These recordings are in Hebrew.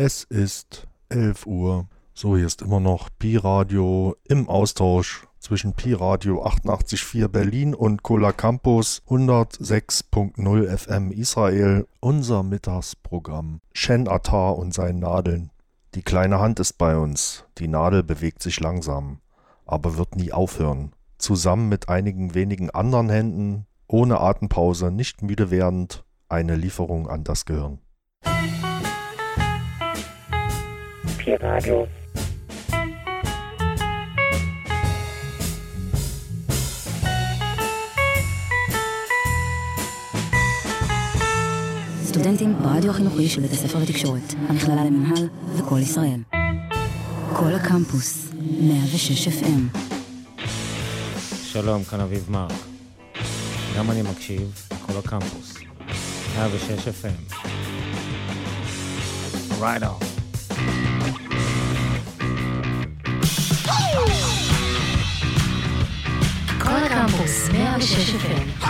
Es ist 11 Uhr. So, hier ist immer noch Pi-Radio im Austausch zwischen Pi-Radio 88.4 Berlin und Cola Campus 106.0 FM Israel. Unser Mittagsprogramm. Shen Attar und seinen Nadeln. Die kleine Hand ist bei uns. Die Nadel bewegt sich langsam, aber wird nie aufhören. Zusammen mit einigen wenigen anderen Händen, ohne Atempause, nicht müde werdend, eine Lieferung an das Gehirn. Pi-Radio. סטודנטים ברדיו החינוכי של בית הספר לתקשורת, המכללה למינהל וכל ישראל. כל הקמפוס, 106 FM. שלום, כאן אביב מרק. גם אני מקשיב, כל הקמפוס. 106 FM. Right on. כל הקמפוס, 106 FM.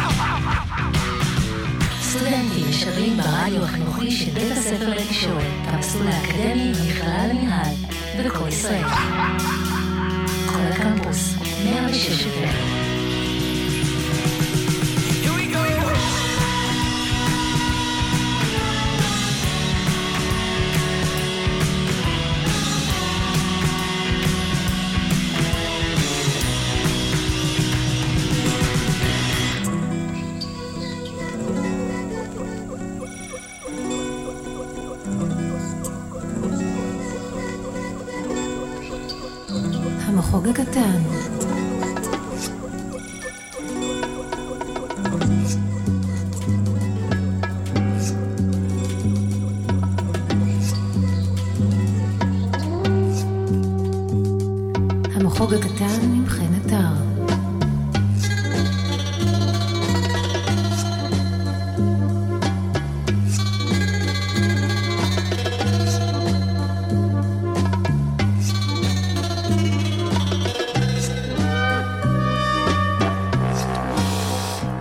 סטודנטים משדרים ברדיו החינוכי של בית הספר לתקשורת, המסלול האקדמי במכללה למינהל, ובכל ישראל. כל הקמפוס, 106 FM. המחוג הקטן עם חן עטר.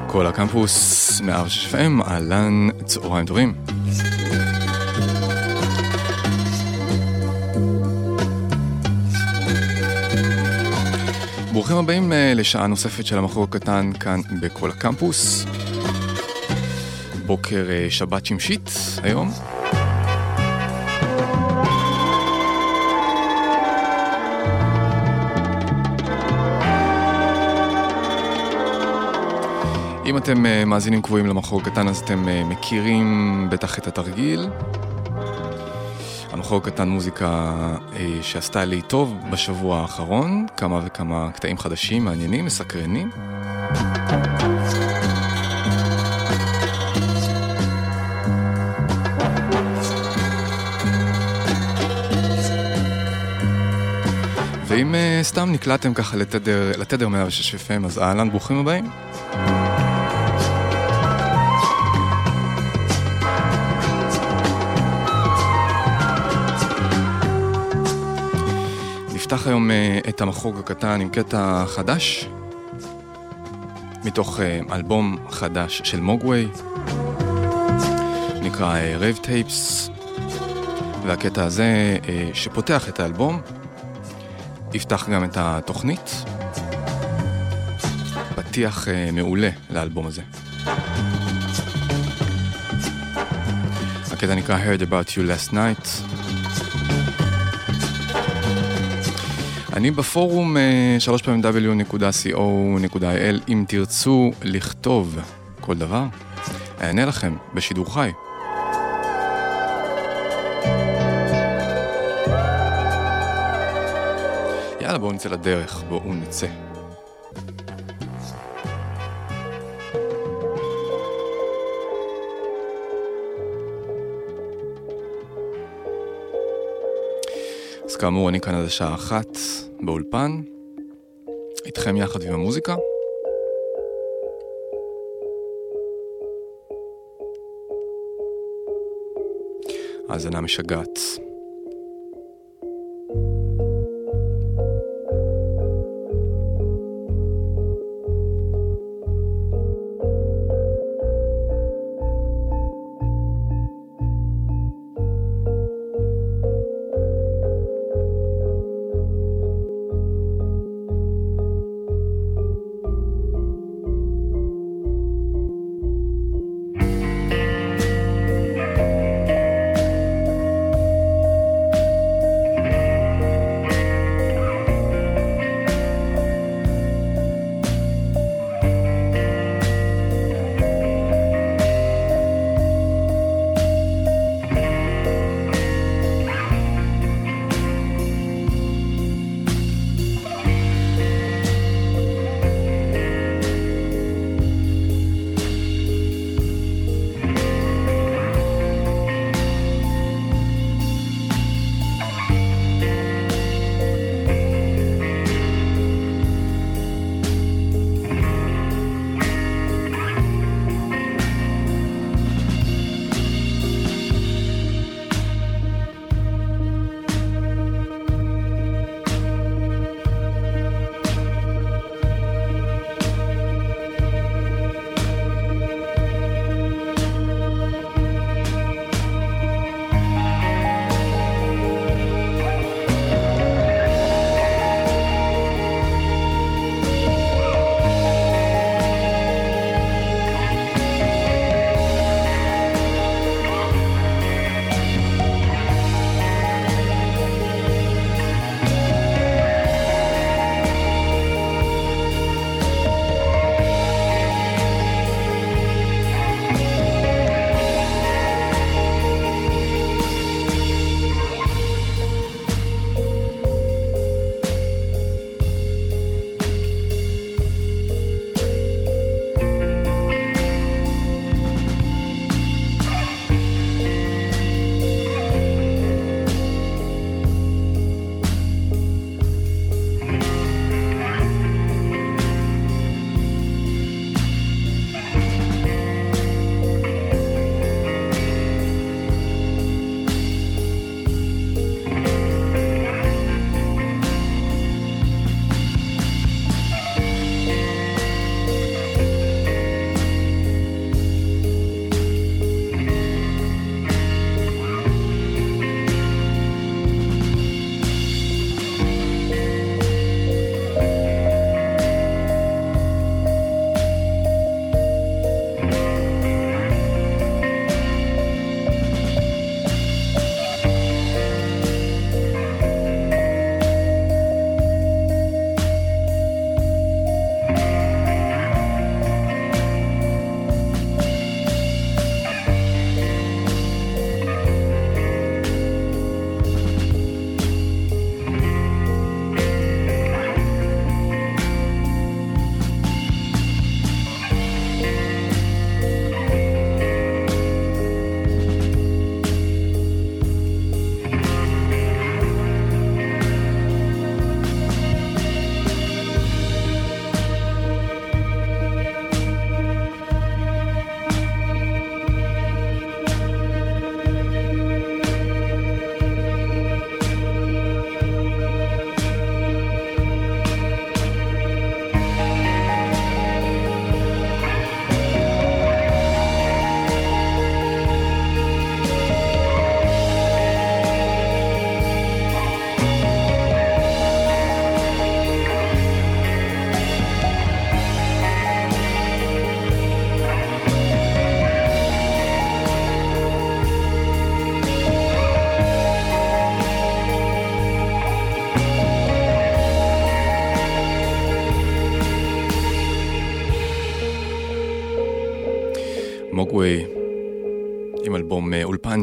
כל הקמפוס 106 FM, אהלן, צהריים טובים. ברוכים הבאים אה, לשעה נוספת של המחור הקטן כאן בכל הקמפוס. בוקר אה, שבת שמשית היום. אם אתם אה, מאזינים קבועים למחור קטן אז אתם מכירים בטח את התרגיל. המחור קטן מוזיקה אה, שעשתה לי טוב בשבוע האחרון, כמה וכמה קטעים חדשים, מעניינים, מסקרנים. ואם סתם נקלעתם ככה לתדר, לתדר 106 FM, אז אהלן, ברוכים הבאים. היום אה, את המחוג הקטן עם קטע חדש, מתוך אה, אלבום חדש של Mogwai, נקרא Rave אה, Tapes, והקטע הזה שפותח את האלבום, יפתח גם את התוכנית. פתיח מעולה לאלבום הזה. הקטע נקרא heard about you last night. אני בפורום שלוש פעמים w.co.il אם תרצו לכתוב כל דבר, אענה לכם בשידור חי. יאללה בואו נצא לדרך, בואו נצא. כאמור, אני כאן עד השעה אחת באולפן, איתכם יחד עם המוזיקה. האזנה משגעת.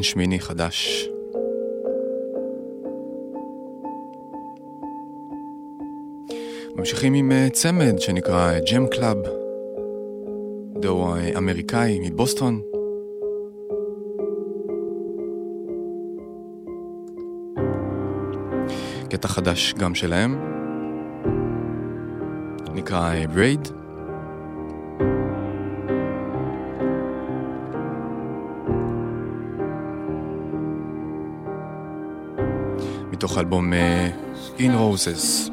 שמיני חדש. ממשיכים עם אה, צמד שנקרא Gem Club, דואו אה, אמריקאי מבוסטון. קטע חדש גם שלהם, נקרא אה, Braid. מתוך אלבום אה, In Roses.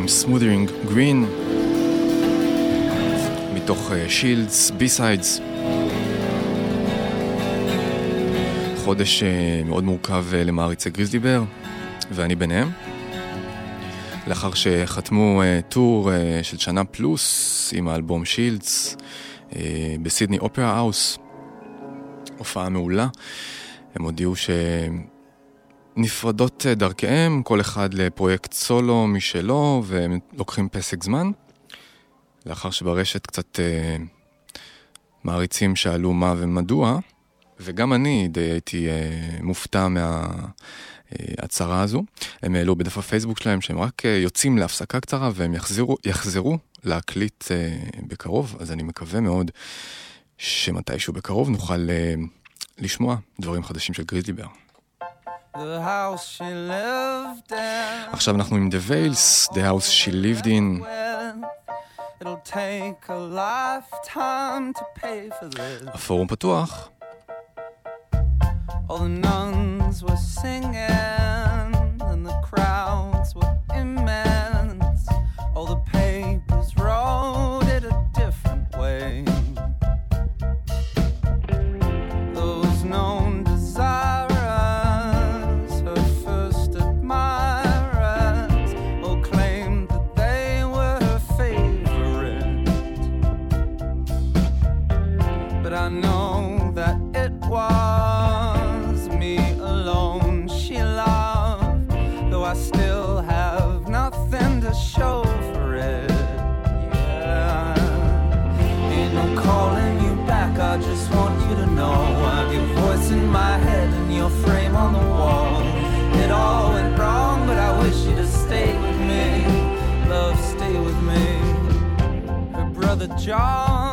עם Smothering Green מתוך אה, Shields, B-Sides. חודש uh, מאוד מורכב אה, למעריצי Grizzly Bear, ואני ביניהם. לאחר שחתמו uh, tour uh, של שנה פלוס עם האלבום Shields uh, ב Sydney Opera House, הופעה מעולה, הם הודיעו ש... Uh, נפרדות אה, דרכיהם, כל אחד לפרויקט סולו משלו, והם לוקחים פסק זמן. לאחר שברשת קצת אה, מעריצים שאלו מה ומדוע, וגם אני די הייתי אה, מופתע מההצהרה אה, הזו. הם העלו בדף הפייסבוק שלהם שהם רק אה, יוצאים להפסקה קצרה והם יחזרו, יחזרו להקליט אה, בקרוב, אז אני מקווה מאוד שמתישהו בקרוב נוכל אה, לשמוע דברים חדשים של גריזליבר. עכשיו אנחנו עם The vales. The House She Lived In. הפורום פתוח. All the nuns were singing and the crowds were immense. All the paper jaw.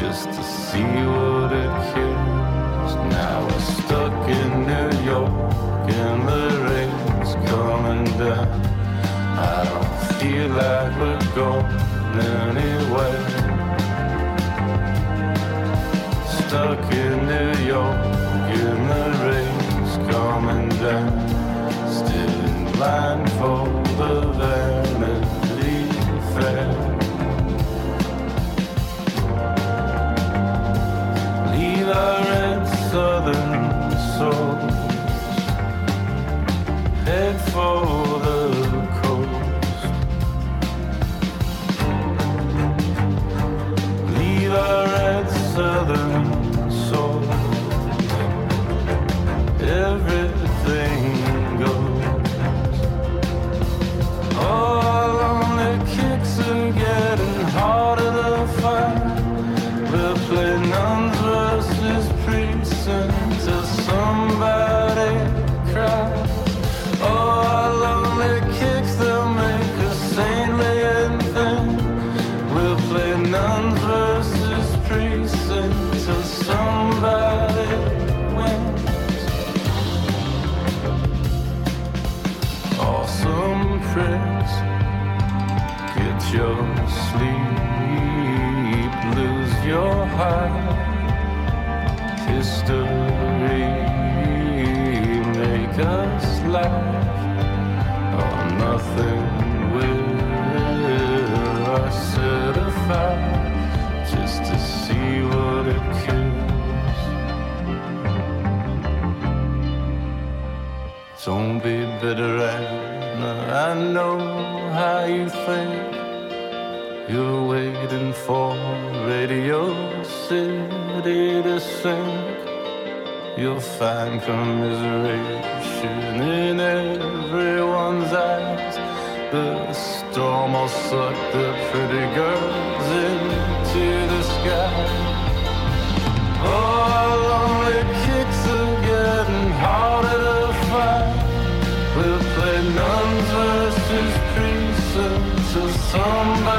just to see what it kills. Now we're stuck in New York and the rain's coming down. I don't feel like we're going anywhere. for Radio City to sink. You'll find commiseration in everyone's eyes. The storm will suck the pretty girls into the sky. Oh, our lonely kicks are getting harder to find. We'll play nuns versus priests until somebody.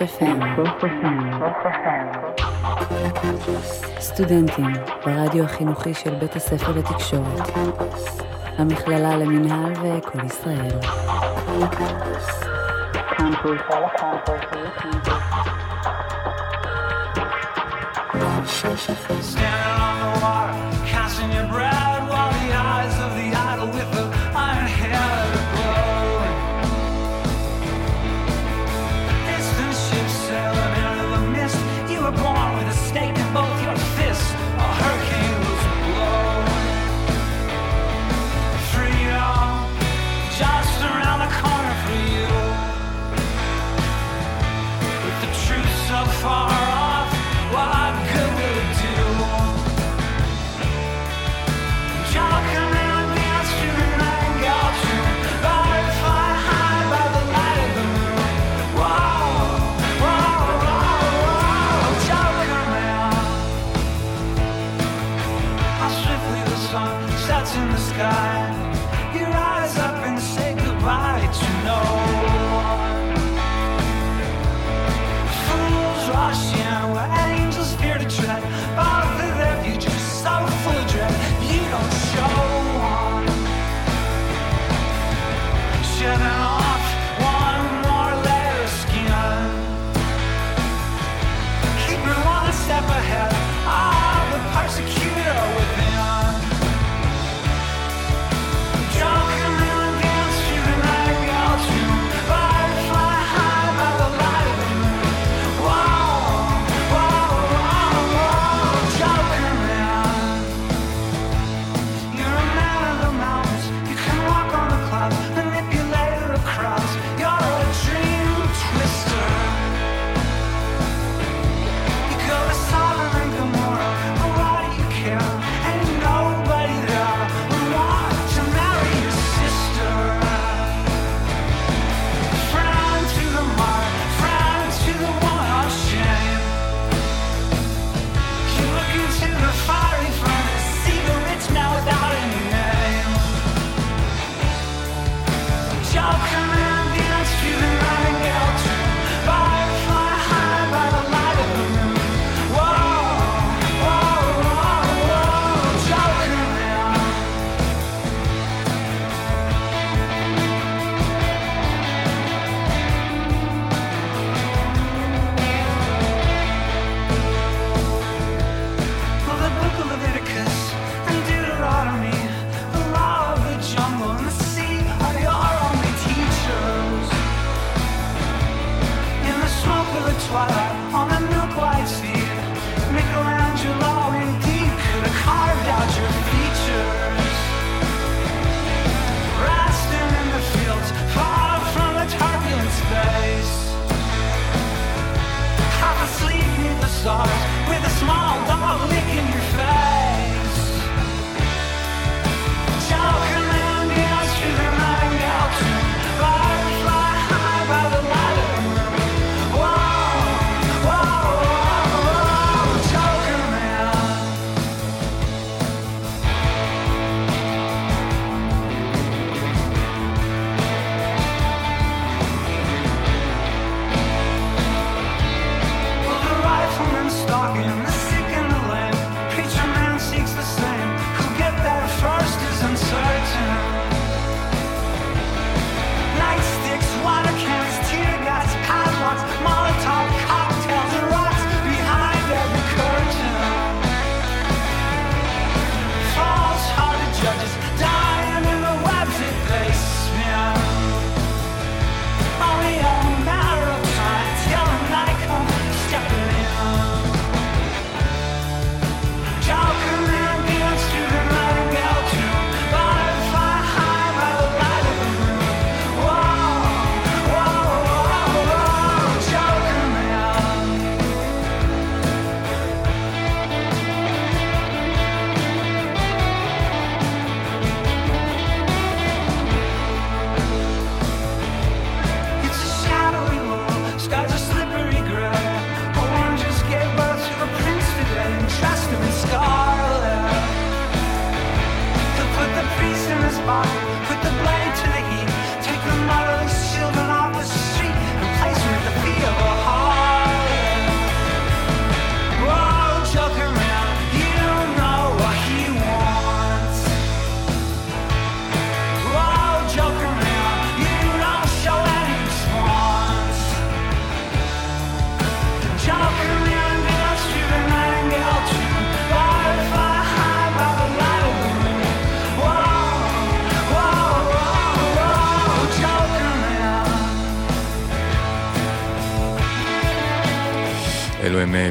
FM. סטודנטים ברדיו החינוכי של בית הספר לתקשורת, המכללה למינהל וכל ישראל. Standing on the water, casting your breath.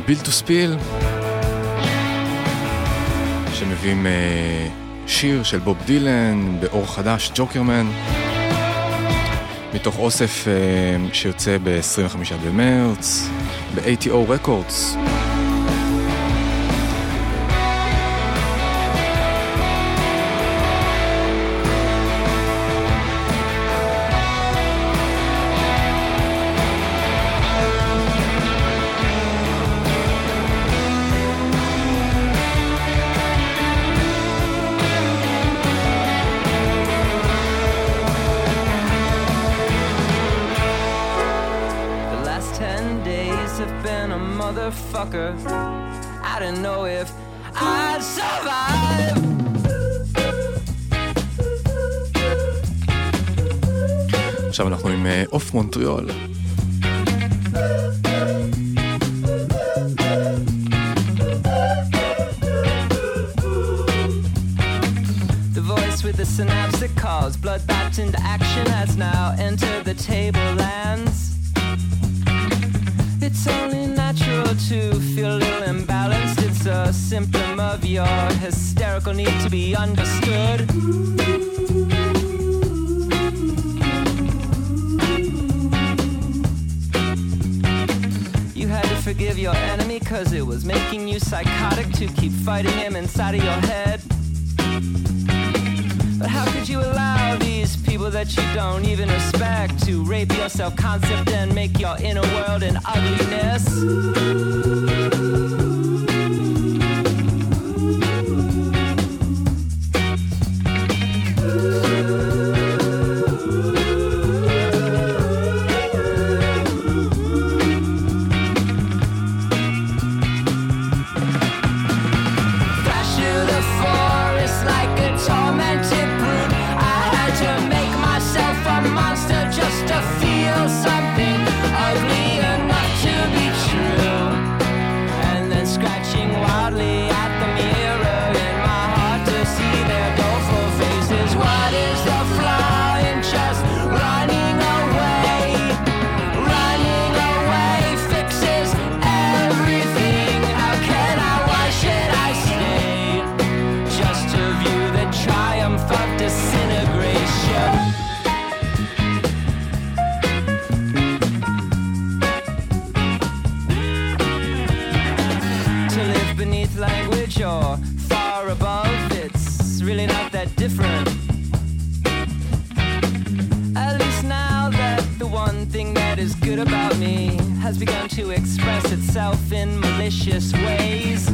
אלו הם בילטו ספיל, שמביאים אה, שיר של בוב דילן באור חדש, ג'וקרמן, מתוך אוסף אה, שיוצא ב-25 במרץ, ב-ATO Records. The voice with the synapse that calls blood bapped into action has now entered the tablelands it's only natural to feel a little imbalanced it's a symptom of your hysterical need to be understood. Forgive your enemy cause it was making you psychotic to keep fighting him inside of your head. But how could you allow these people that you don't even respect to rape your self concept and make your inner world an ugliness? That is good about me has begun to express itself in malicious ways.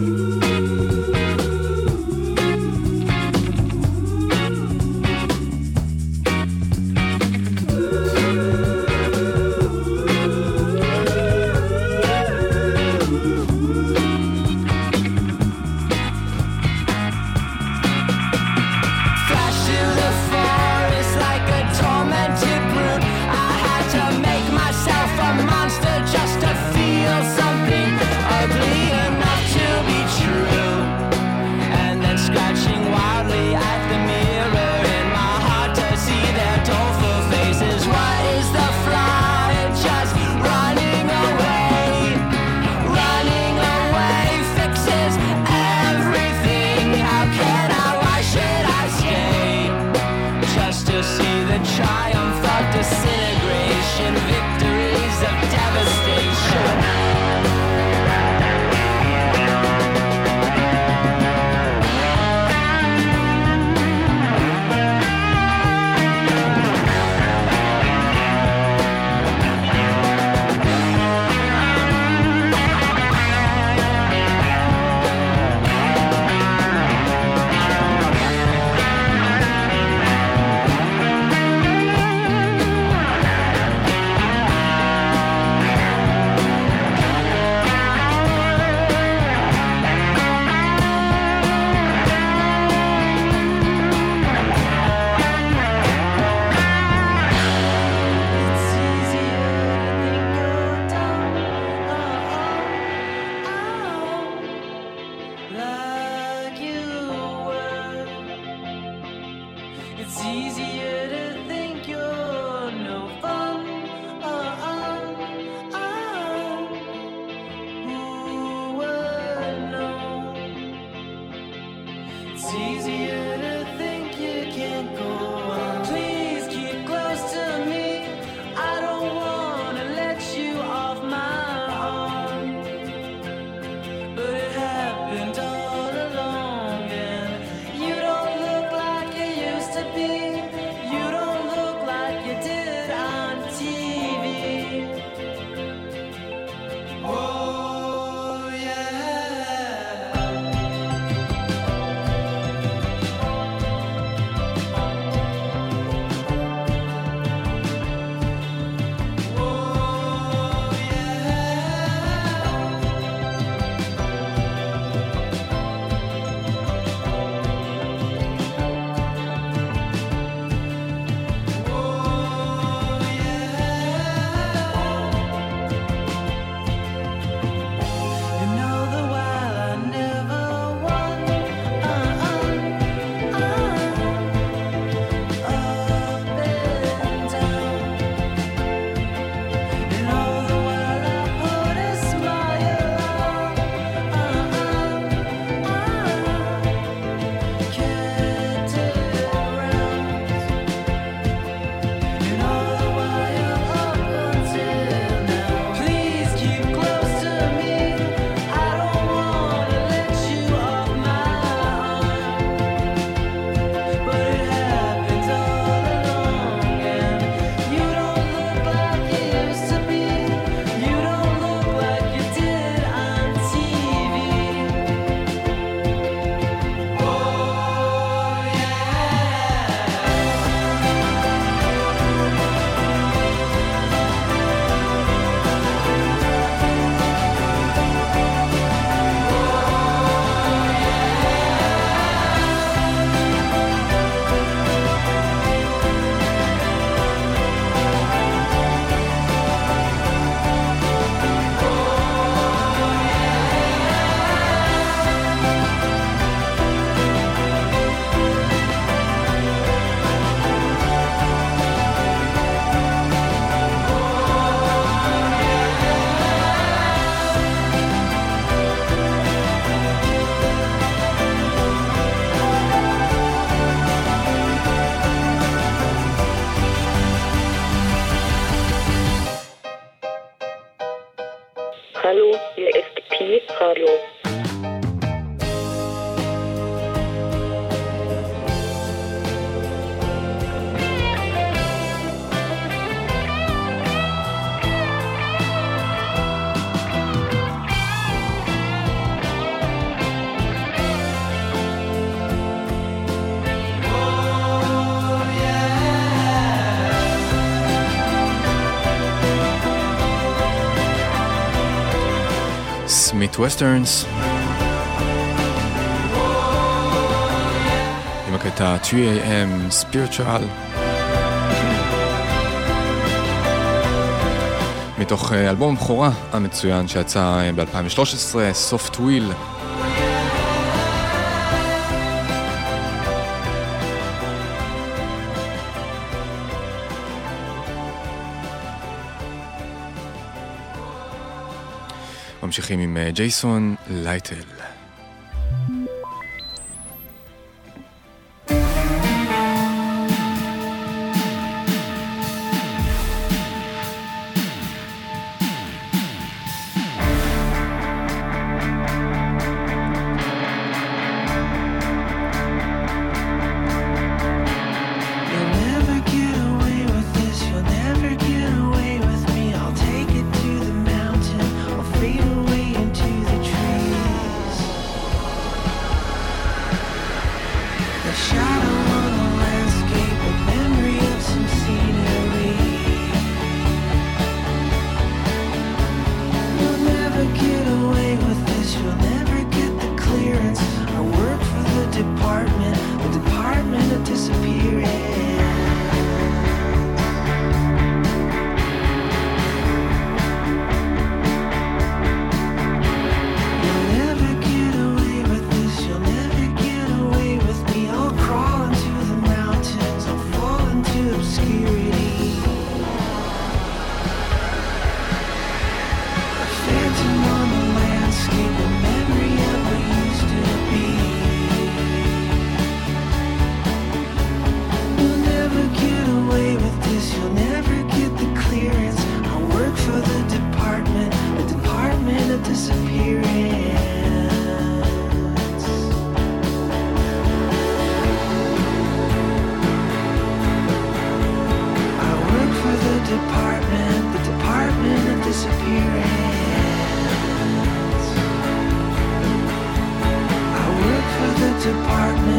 like you were. It's easier. Great וסטרנס. עם הקטע 3AM Spiritual. מתוך אה, אלבום הבכורה המצוין שיצא אה, ב-2013, Soft Wheel. ממשיכים עם אה, ג'ייסון לייטל. department.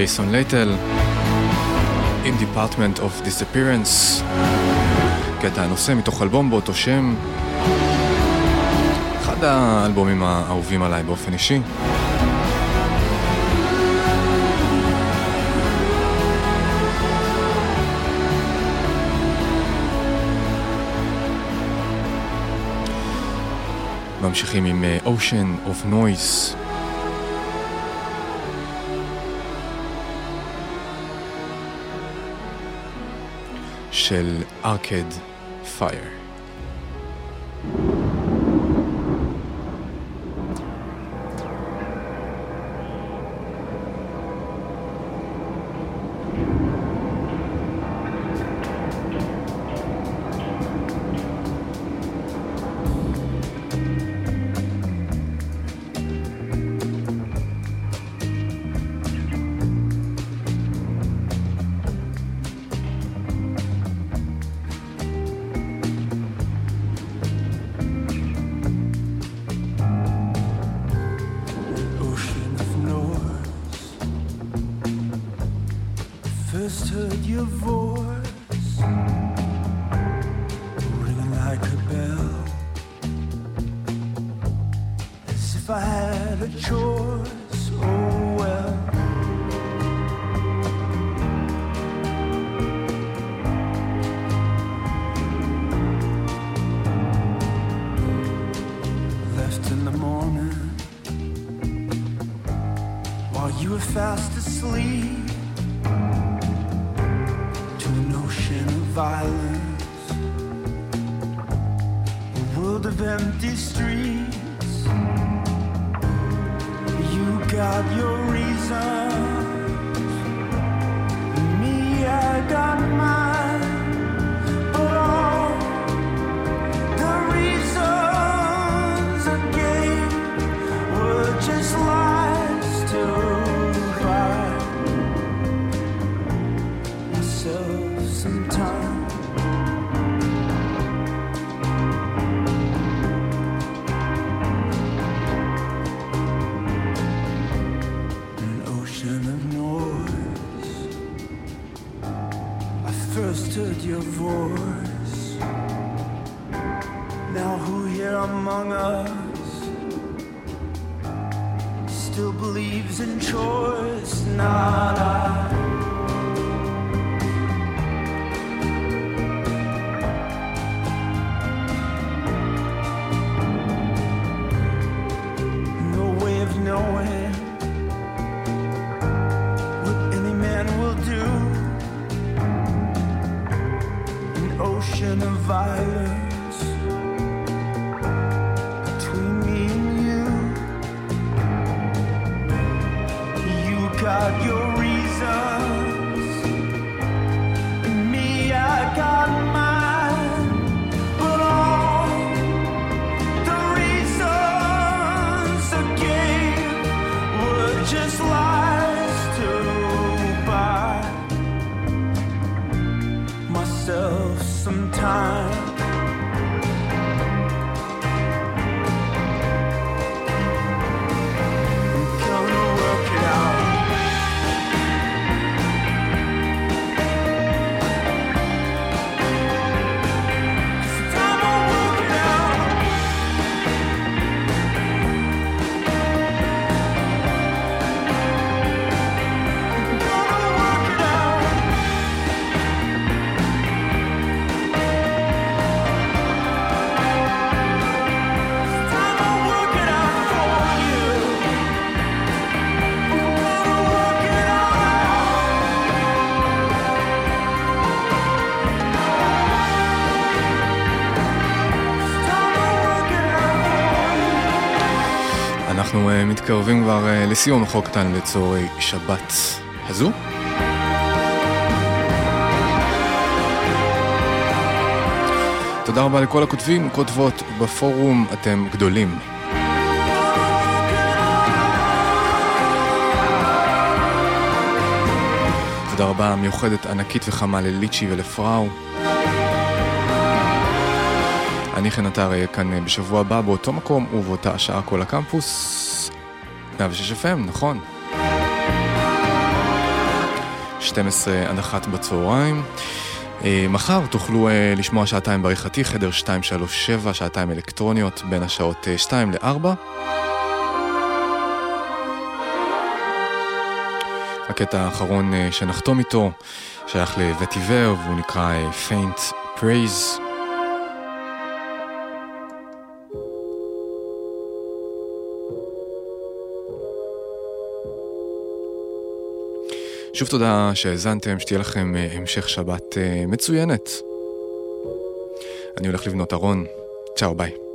ג'ייסון לייטל, עם Department of Disappearance, קטע הנושא מתוך אלבום באותו שם, אחד האלבומים האהובים עליי באופן אישי. ממשיכים עם אה, Ocean of Noise. Arcade Fire. While you were fast asleep to an ocean of violence, a world of empty streets. You got your reasons, me, I got mine, Now who here among us still believes in choice? Not I. time. מתקרבים כבר אה, לסיום החוק קטן לצורי שבת הזו. תודה רבה לכל הכותבים, כותבות בפורום, אתם גדולים. תודה רבה מיוחדת ענקית וחמה לליצ'י ולפראו. אני חן עטר אהיה כאן אה, בשבוע הבא באותו מקום ובאותה השעה כל הקמפוס. 106 FM, נכון. 12 עד 1 בצהריים. אה, מחר תוכלו אה, לשמוע שעתיים בעריכתי, חדר 237, שעתיים אלקטרוניות בין השעות אה, 2 ל-4. הקטע האחרון אה, שנחתום איתו שייך לווטיבר והוא נקרא אה, Faint Praise. שוב תודה שהאזנתם, שתהיה לכם אה, המשך שבת אה, מצוינת. אני הולך לבנות ארון. צ'או, ביי.